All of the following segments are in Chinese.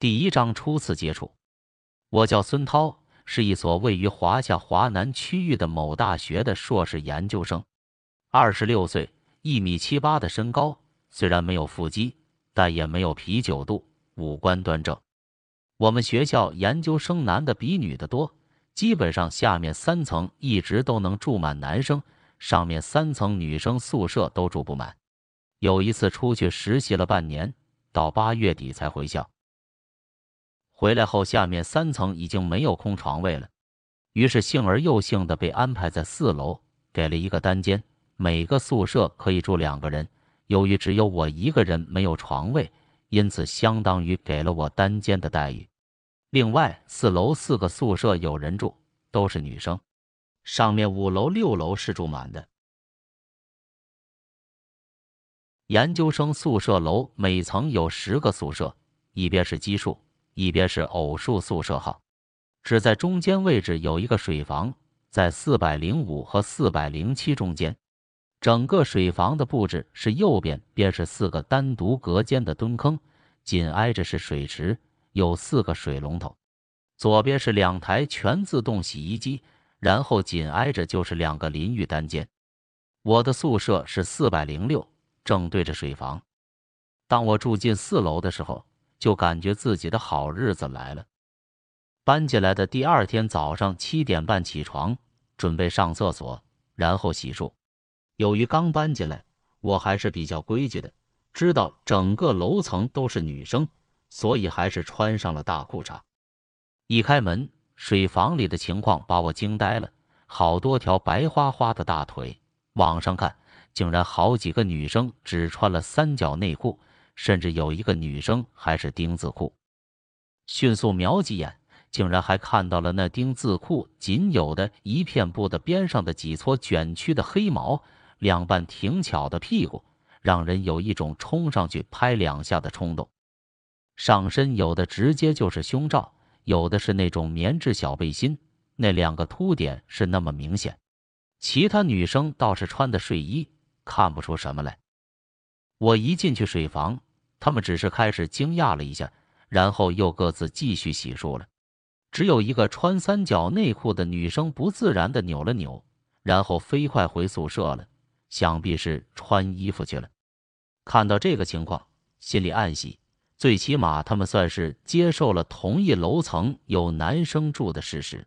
第一章初次接触。我叫孙涛，是一所位于华夏华南区域的某大学的硕士研究生，二十六岁，一米七八的身高，虽然没有腹肌，但也没有啤酒肚，五官端正。我们学校研究生男的比女的多，基本上下面三层一直都能住满男生，上面三层女生宿舍都住不满。有一次出去实习了半年，到八月底才回校。回来后，下面三层已经没有空床位了，于是幸而又幸的被安排在四楼，给了一个单间，每个宿舍可以住两个人。由于只有我一个人没有床位，因此相当于给了我单间的待遇。另外，四楼四个宿舍有人住，都是女生，上面五楼、六楼是住满的。研究生宿舍楼每层有十个宿舍，一边是奇数，一边是偶数宿舍号。只在中间位置有一个水房，在四百零五和四百零七中间。整个水房的布置是右边便是四个单独隔间的蹲坑，紧挨着是水池，有四个水龙头。左边是两台全自动洗衣机，然后紧挨着就是两个淋浴单间。我的宿舍是四百零六。正对着水房。当我住进四楼的时候，就感觉自己的好日子来了。搬进来的第二天早上七点半起床，准备上厕所，然后洗漱。由于刚搬进来，我还是比较规矩的，知道整个楼层都是女生，所以还是穿上了大裤衩。一开门，水房里的情况把我惊呆了，好多条白花花的大腿。往上看。竟然好几个女生只穿了三角内裤，甚至有一个女生还是丁字裤。迅速瞄几眼，竟然还看到了那丁字裤仅有的一片布的边上的几撮卷曲的黑毛，两半挺巧的屁股，让人有一种冲上去拍两下的冲动。上身有的直接就是胸罩，有的是那种棉质小背心，那两个凸点是那么明显。其他女生倒是穿的睡衣。看不出什么来。我一进去水房，他们只是开始惊讶了一下，然后又各自继续洗漱了。只有一个穿三角内裤的女生不自然的扭了扭，然后飞快回宿舍了，想必是穿衣服去了。看到这个情况，心里暗喜，最起码他们算是接受了同一楼层有男生住的事实。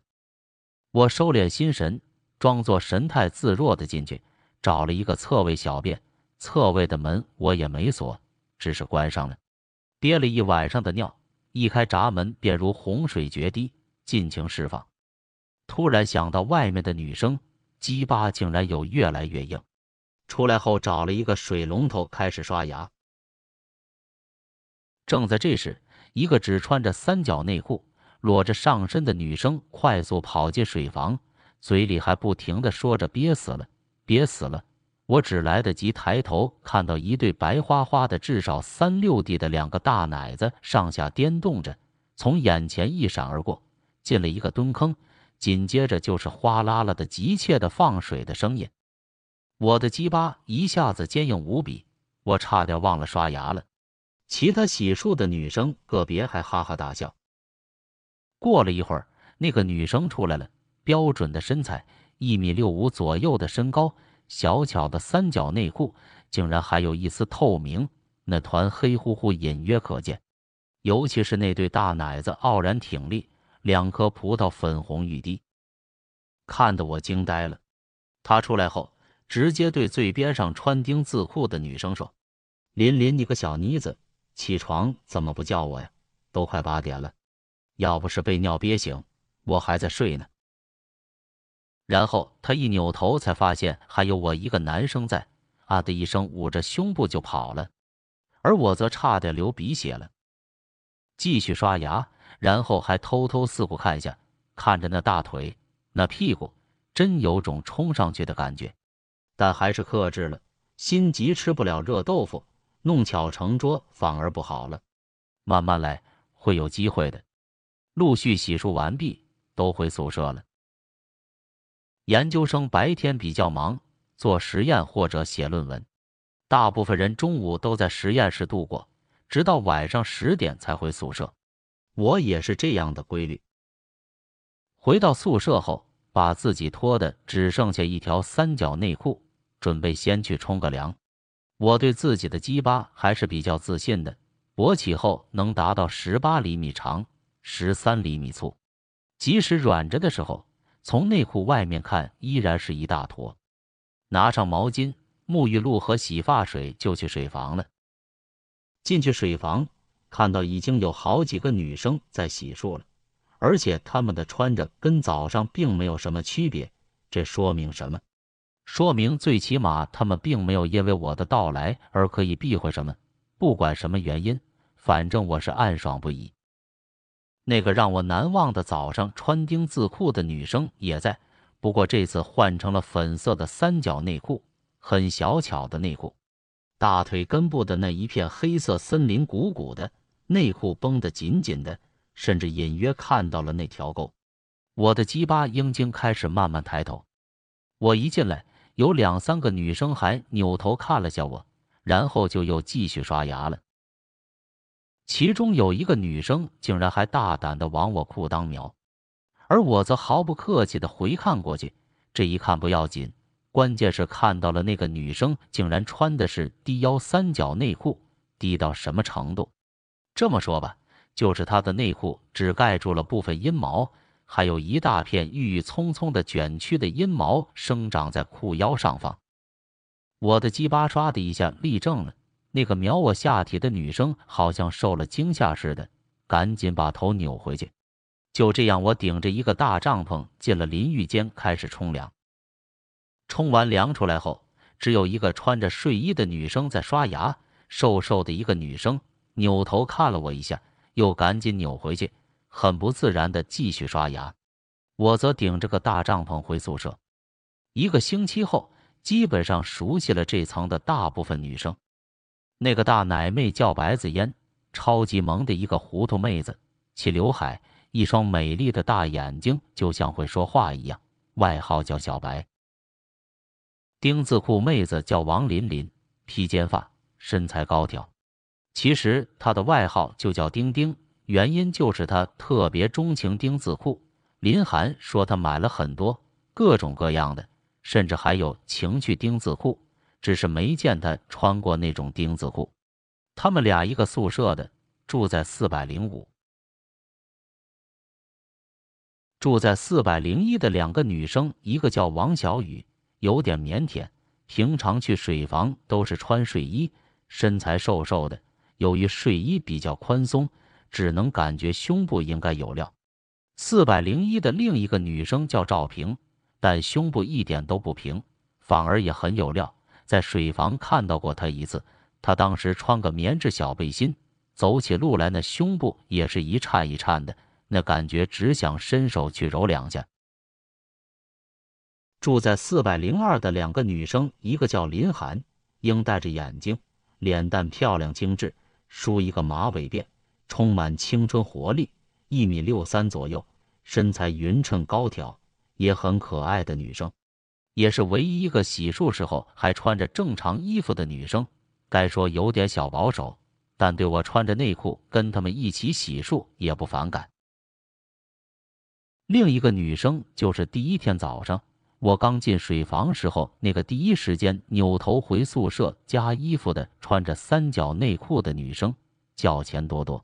我收敛心神，装作神态自若的进去。找了一个侧位小便，侧位的门我也没锁，只是关上了。憋了一晚上的尿，一开闸门便如洪水决堤，尽情释放。突然想到外面的女生，鸡巴竟然有越来越硬。出来后找了一个水龙头开始刷牙。正在这时，一个只穿着三角内裤、裸着上身的女生快速跑进水房，嘴里还不停的说着“憋死了”。憋死了！我只来得及抬头，看到一对白花花的、至少三六 D 的两个大奶子上下颠动着，从眼前一闪而过，进了一个蹲坑。紧接着就是哗啦啦的急切的放水的声音。我的鸡巴一下子坚硬无比，我差点忘了刷牙了。其他洗漱的女生个别还哈哈大笑。过了一会儿，那个女生出来了，标准的身材。一米六五左右的身高，小巧的三角内裤竟然还有一丝透明，那团黑乎乎隐约可见，尤其是那对大奶子傲然挺立，两颗葡萄粉红欲滴，看得我惊呆了。他出来后，直接对最边上穿丁字裤的女生说：“琳琳，你个小妮子，起床怎么不叫我呀？都快八点了，要不是被尿憋醒，我还在睡呢。”然后他一扭头，才发现还有我一个男生在，啊的一声捂着胸部就跑了，而我则差点流鼻血了。继续刷牙，然后还偷偷四顾看下，看着那大腿、那屁股，真有种冲上去的感觉，但还是克制了，心急吃不了热豆腐，弄巧成拙反而不好了。慢慢来，会有机会的。陆续洗漱完毕，都回宿舍了。研究生白天比较忙，做实验或者写论文。大部分人中午都在实验室度过，直到晚上十点才回宿舍。我也是这样的规律。回到宿舍后，把自己脱的只剩下一条三角内裤，准备先去冲个凉。我对自己的鸡巴还是比较自信的，勃起后能达到十八厘米长，十三厘米粗，即使软着的时候，从内裤外面看依然是一大坨。拿上毛巾、沐浴露和洗发水就去水房了。进去水房，看到已经有好几个女生在洗漱了，而且她们的穿着跟早上并没有什么区别。这说明什么？说明最起码她们并没有因为我的到来而可以避讳什么。不管什么原因，反正我是暗爽不已。那个让我难忘的早上穿丁字裤的女生也在，不过这次换成了粉色的三角内裤，很小巧的内裤。大腿根部的那一片黑色森林鼓鼓的，内裤绷得紧紧的，甚至隐约看到了那条沟。我的鸡巴阴茎开始慢慢抬头。我一进来，有两三个女生还扭头看了下我，然后就又继续刷牙了。其中有一个女生竟然还大胆的往我裤裆瞄，而我则毫不客气的回看过去。这一看不要紧。关键是看到了那个女生竟然穿的是低腰三角内裤，低到什么程度？这么说吧，就是她的内裤只盖住了部分阴毛，还有一大片郁郁葱葱的卷曲的阴毛生长在裤腰上方。我的鸡巴唰的一下立正了，那个瞄我下体的女生好像受了惊吓似的，赶紧把头扭回去。就这样，我顶着一个大帐篷进了淋浴间，开始冲凉。冲完凉出来后，只有一个穿着睡衣的女生在刷牙。瘦瘦的一个女生扭头看了我一下，又赶紧扭回去，很不自然的继续刷牙。我则顶着个大帐篷回宿舍。一个星期后，基本上熟悉了这层的大部分女生。那个大奶妹叫白子嫣，超级萌的一个糊涂妹子，齐刘海，一双美丽的大眼睛，就像会说话一样。外号叫小白。丁字裤妹子叫王琳琳，披肩发，身材高挑。其实她的外号就叫丁丁，原因就是她特别钟情丁字裤。林涵说她买了很多各种各样的，甚至还有情趣丁字裤，只是没见他穿过那种丁字裤。他们俩一个宿舍的，住在四百零五。住在四百零一的两个女生，一个叫王小雨。有点腼腆，平常去水房都是穿睡衣，身材瘦瘦的。由于睡衣比较宽松，只能感觉胸部应该有料。四百零一的另一个女生叫赵平，但胸部一点都不平，反而也很有料。在水房看到过她一次，她当时穿个棉质小背心，走起路来那胸部也是一颤一颤的，那感觉只想伸手去揉两下。住在四百零二的两个女生，一个叫林涵，英戴着眼睛，脸蛋漂亮精致，梳一个马尾辫，充满青春活力，一米六三左右，身材匀称高挑，也很可爱的女生，也是唯一一个洗漱时候还穿着正常衣服的女生。该说有点小保守，但对我穿着内裤跟他们一起洗漱也不反感。另一个女生就是第一天早上。我刚进水房时候，那个第一时间扭头回宿舍加衣服的，穿着三角内裤的女生，叫钱多多。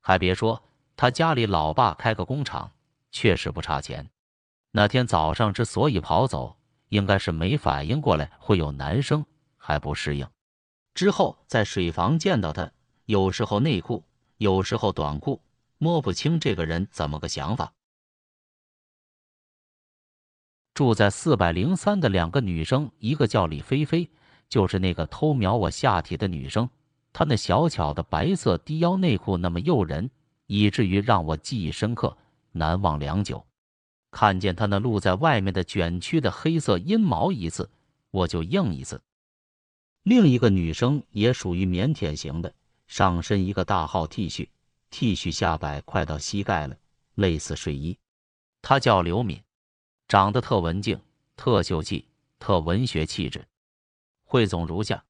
还别说，她家里老爸开个工厂，确实不差钱。那天早上之所以跑走，应该是没反应过来会有男生，还不适应。之后在水房见到他，有时候内裤，有时候短裤，摸不清这个人怎么个想法。住在四百零三的两个女生，一个叫李菲菲，就是那个偷瞄我下体的女生。她那小巧的白色低腰内裤那么诱人，以至于让我记忆深刻，难忘良久。看见她那露在外面的卷曲的黑色阴毛一次，我就硬一次。另一个女生也属于腼腆型的，上身一个大号 T 恤，T 恤下摆快到膝盖了，类似睡衣。她叫刘敏。长得特文静，特秀气，特文学气质。汇总如下：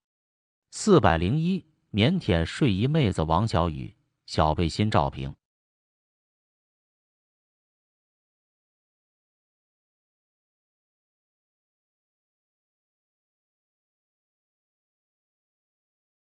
四百零一，腼腆睡衣妹子王小雨，小背心赵平。